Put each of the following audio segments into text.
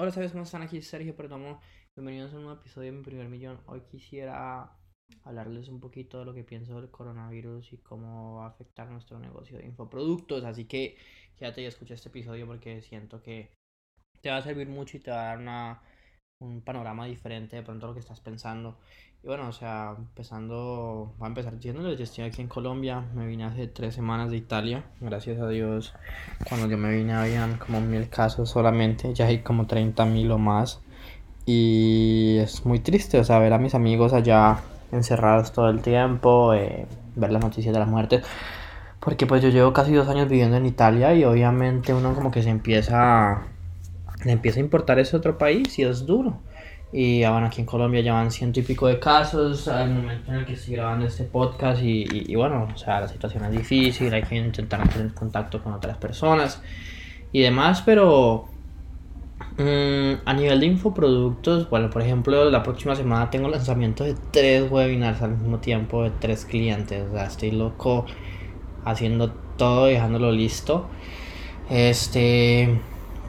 Hola, ¿sabes cómo están? Aquí Sergio Perdomo. Bienvenidos a un nuevo episodio de Mi Primer Millón. Hoy quisiera hablarles un poquito de lo que pienso del coronavirus y cómo va a afectar nuestro negocio de infoproductos. Así que quédate y escucha este episodio porque siento que te va a servir mucho y te va a dar una, un panorama diferente de pronto a lo que estás pensando. Y bueno, o sea, empezando, va a empezar diciéndoles, yo estoy aquí en Colombia, me vine hace tres semanas de Italia, gracias a Dios, cuando yo me vine habían como mil casos solamente, ya hay como 30 mil o más, y es muy triste, o sea, ver a mis amigos allá encerrados todo el tiempo, eh, ver las noticias de las muertes, porque pues yo llevo casi dos años viviendo en Italia y obviamente uno como que se empieza, le empieza a importar ese otro país y es duro. Y bueno, aquí en Colombia ya van ciento y pico de casos al momento en el que estoy grabando este podcast. Y, y, bueno, o sea, la situación es difícil, hay que intentar tener contacto con otras personas y demás. Pero mmm, a nivel de infoproductos, bueno, por ejemplo, la próxima semana tengo lanzamiento de tres webinars al mismo tiempo de tres clientes. O sea, estoy loco haciendo todo, dejándolo listo. Este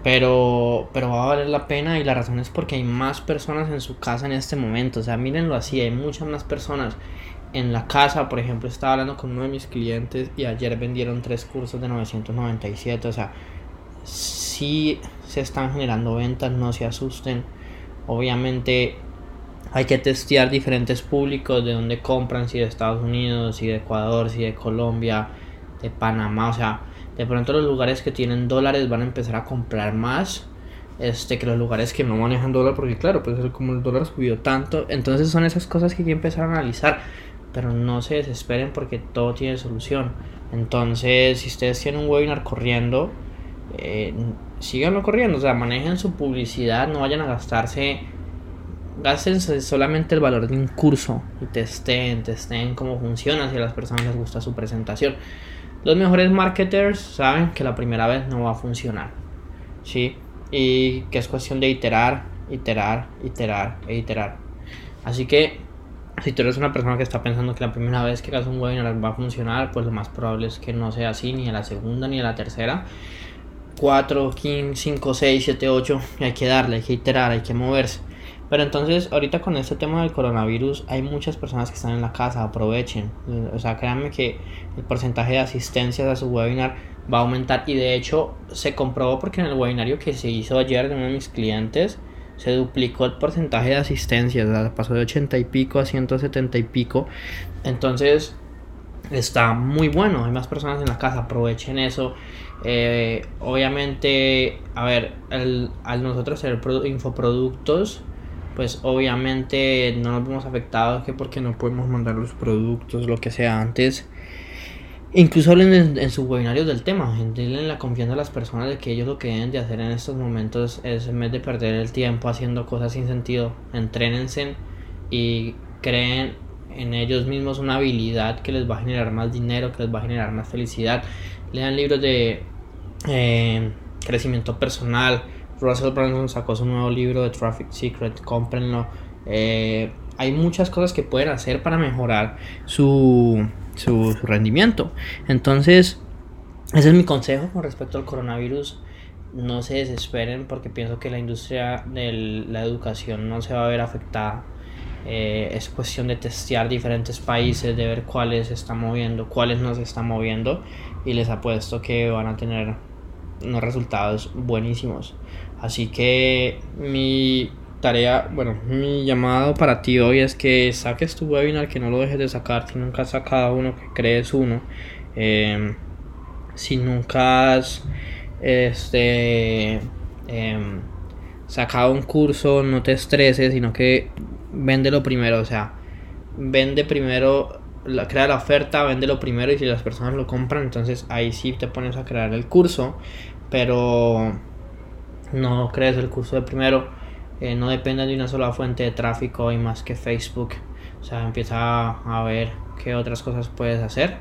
pero, pero va a valer la pena y la razón es porque hay más personas en su casa en este momento. O sea, mírenlo así, hay muchas más personas en la casa. Por ejemplo, estaba hablando con uno de mis clientes y ayer vendieron tres cursos de 997. O sea, sí se están generando ventas, no se asusten. Obviamente hay que testear diferentes públicos de dónde compran, si de Estados Unidos, si de Ecuador, si de Colombia, de Panamá. O sea, de pronto los lugares que tienen dólares van a empezar a comprar más este que los lugares que no manejan dólar porque claro pues como el dólar subió tanto entonces son esas cosas que hay que empezar a analizar pero no se desesperen porque todo tiene solución. Entonces si ustedes tienen un webinar corriendo eh, síganlo corriendo o sea manejen su publicidad no vayan a gastarse gasten solamente el valor de un curso y testen testen cómo funciona si a las personas les gusta su presentación los mejores marketers saben que la primera vez no va a funcionar. ¿Sí? Y que es cuestión de iterar, iterar, iterar e iterar. Así que si tú eres una persona que está pensando que la primera vez que hagas un webinar va a funcionar, pues lo más probable es que no sea así ni a la segunda ni a la tercera. 4, 5, 6, 7, 8, hay que darle, hay que iterar, hay que moverse. Pero entonces, ahorita con este tema del coronavirus, hay muchas personas que están en la casa, aprovechen. O sea, créanme que el porcentaje de asistencias a su webinar va a aumentar. Y de hecho, se comprobó porque en el webinario que se hizo ayer de uno de mis clientes, se duplicó el porcentaje de asistencias. O sea, pasó de 80 y pico a 170 y pico. Entonces, está muy bueno. Hay más personas en la casa, aprovechen eso. Eh, obviamente, a ver, al nosotros hacer infoproductos pues obviamente no nos vemos afectados que porque no podemos mandar los productos, lo que sea antes. Incluso hablen en, sus webinarios del tema, denle la confianza a las personas de que ellos lo que deben de hacer en estos momentos es en vez de perder el tiempo haciendo cosas sin sentido, entrénense y creen en ellos mismos una habilidad que les va a generar más dinero, que les va a generar más felicidad. Lean libros de eh, crecimiento personal, Russell Brunson sacó su nuevo libro de Traffic Secret, cómprenlo. Eh, hay muchas cosas que pueden hacer para mejorar su, su, rendimiento. Entonces, ese es mi consejo con respecto al coronavirus. No se desesperen porque pienso que la industria de la educación no se va a ver afectada. Eh, es cuestión de testear diferentes países, de ver cuáles se están moviendo, cuáles no se están moviendo y les apuesto que van a tener unos resultados buenísimos. Así que mi tarea, bueno, mi llamado para ti hoy es que saques tu webinar, que no lo dejes de sacar. Si nunca has sacado uno, que crees uno. Em, si nunca has este, em, sacado un curso, no te estreses, sino que véndelo primero. O sea, vende primero, crea la oferta, véndelo primero y si las personas lo compran, entonces ahí sí te pones a crear el curso. Pero no crees el curso de primero, eh, no depende de una sola fuente de tráfico y más que Facebook. O sea, empieza a ver qué otras cosas puedes hacer.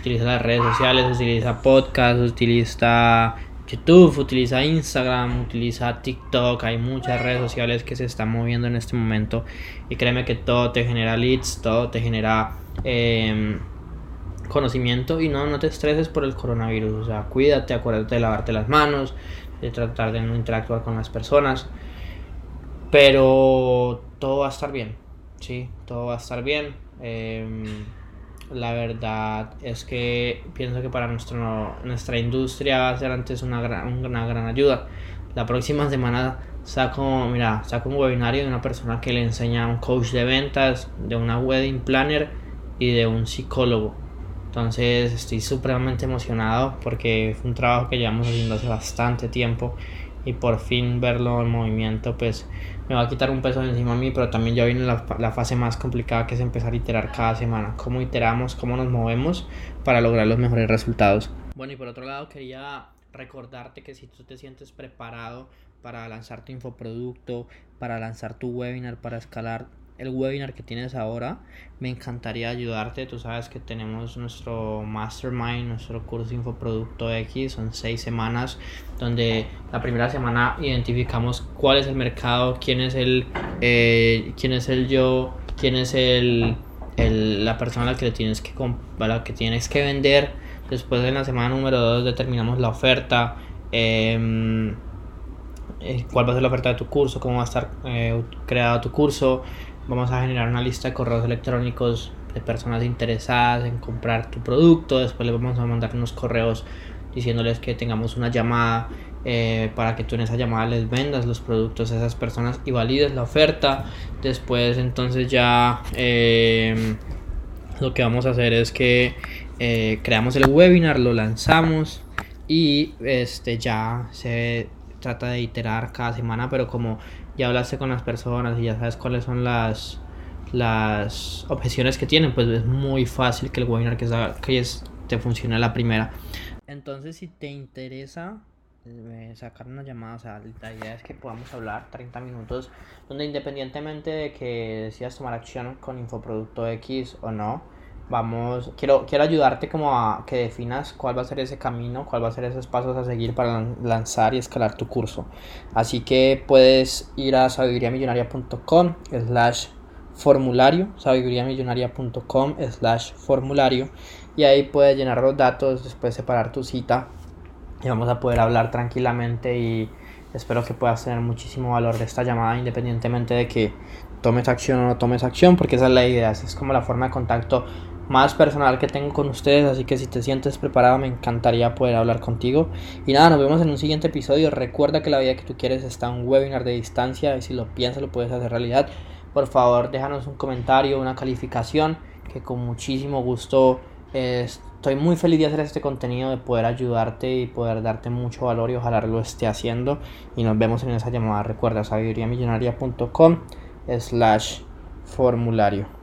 Utiliza las redes sociales, utiliza podcast, utiliza YouTube, utiliza Instagram, utiliza TikTok. Hay muchas redes sociales que se están moviendo en este momento. Y créeme que todo te genera leads, todo te genera em, conocimiento. Y no, no te estreses por el coronavirus. O sea, cuídate, acuérdate de lavarte las manos, de tratar de no interactuar con las personas. Pero todo va a estar bien, sí, todo va a estar bien. Em, la verdad es que pienso que para nuestro, nuestra industria va a ser antes una gran, una gran ayuda. La próxima semana saco, mira, saco un webinario de una persona que le enseña a un coach de ventas, de una wedding planner y de un psicólogo. Entonces estoy supremamente emocionado porque es un trabajo que llevamos haciendo hace bastante tiempo y por fin verlo en movimiento pues me va a quitar un peso de encima a mí, pero también ya viene la, la, fase más complicada que es empezar a iterar cada semana, cómo iteramos, cómo nos movemos para lograr los mejores resultados. Bueno, y por otro lado quería recordarte que si tú te sientes preparado para lanzar tu infoproducto, para lanzar tu webinar, para escalar el webinar que tienes ahora, me encantaría ayudarte. Tú sabes que tenemos nuestro mastermind, nuestro curso Infoproducto X, son seis semanas, donde la primera semana identificamos cuál es el mercado, quién es el, eh, quién es el yo, quién es el, el, la persona a la que, tienes que, a la que tienes que vender. Después en la semana número 2 determinamos la oferta. Eh, cuál va a ser la oferta de tu curso, cómo va a estar eh, creado tu curso, vamos a generar una lista de correos electrónicos de personas interesadas en comprar tu producto. Después les vamos a mandar unos correos diciéndoles que tengamos una llamada eh, para que tú en esa llamada les vendas los productos a esas personas y valides la oferta. Después entonces ya eh, lo que vamos a hacer es que eh, creamos el webinar, lo lanzamos y este ya se trata de iterar cada semana, pero como ya hablaste con las personas y ya sabes cuáles son las, las objeciones que tienen, pues es muy fácil que el webinar que, que es, te funcione la primera. Entonces, si te interesa eh, sacar una llamada, o sea, la idea es que podamos hablar 30 minutos, donde independientemente de que decidas tomar acción con Infoproducto X o no, vamos, quiero, quiero ayudarte como a que definas cuál va a ser ese camino, cuál va a ser esos pasos a seguir para lanzar y escalar tu curso. Así que puedes ir a sabiduriamillonaria.com slash formulario, sabiduriamillonaria.com slash formulario y ahí puedes llenar los datos, después separar tu cita y vamos a poder hablar tranquilamente y espero que puedas tener muchísimo valor de esta llamada independientemente de que tomes acción o no tomes acción porque esa es la idea, es como la forma de contacto más personal que tengo con ustedes, así que si te sientes preparado me encantaría poder hablar contigo. Y nada, nos vemos en un siguiente episodio. Recuerda que la vida que tú quieres está en un webinar de distancia y si lo piensas lo puedes hacer realidad. Por favor, déjanos un comentario, una calificación, que con muchísimo gusto estoy muy feliz de hacer este contenido, de poder ayudarte y poder darte mucho valor y ojalá lo esté haciendo. Y nos vemos en esa llamada. Recuerda, sabiduriamillonaria.com slash formulario.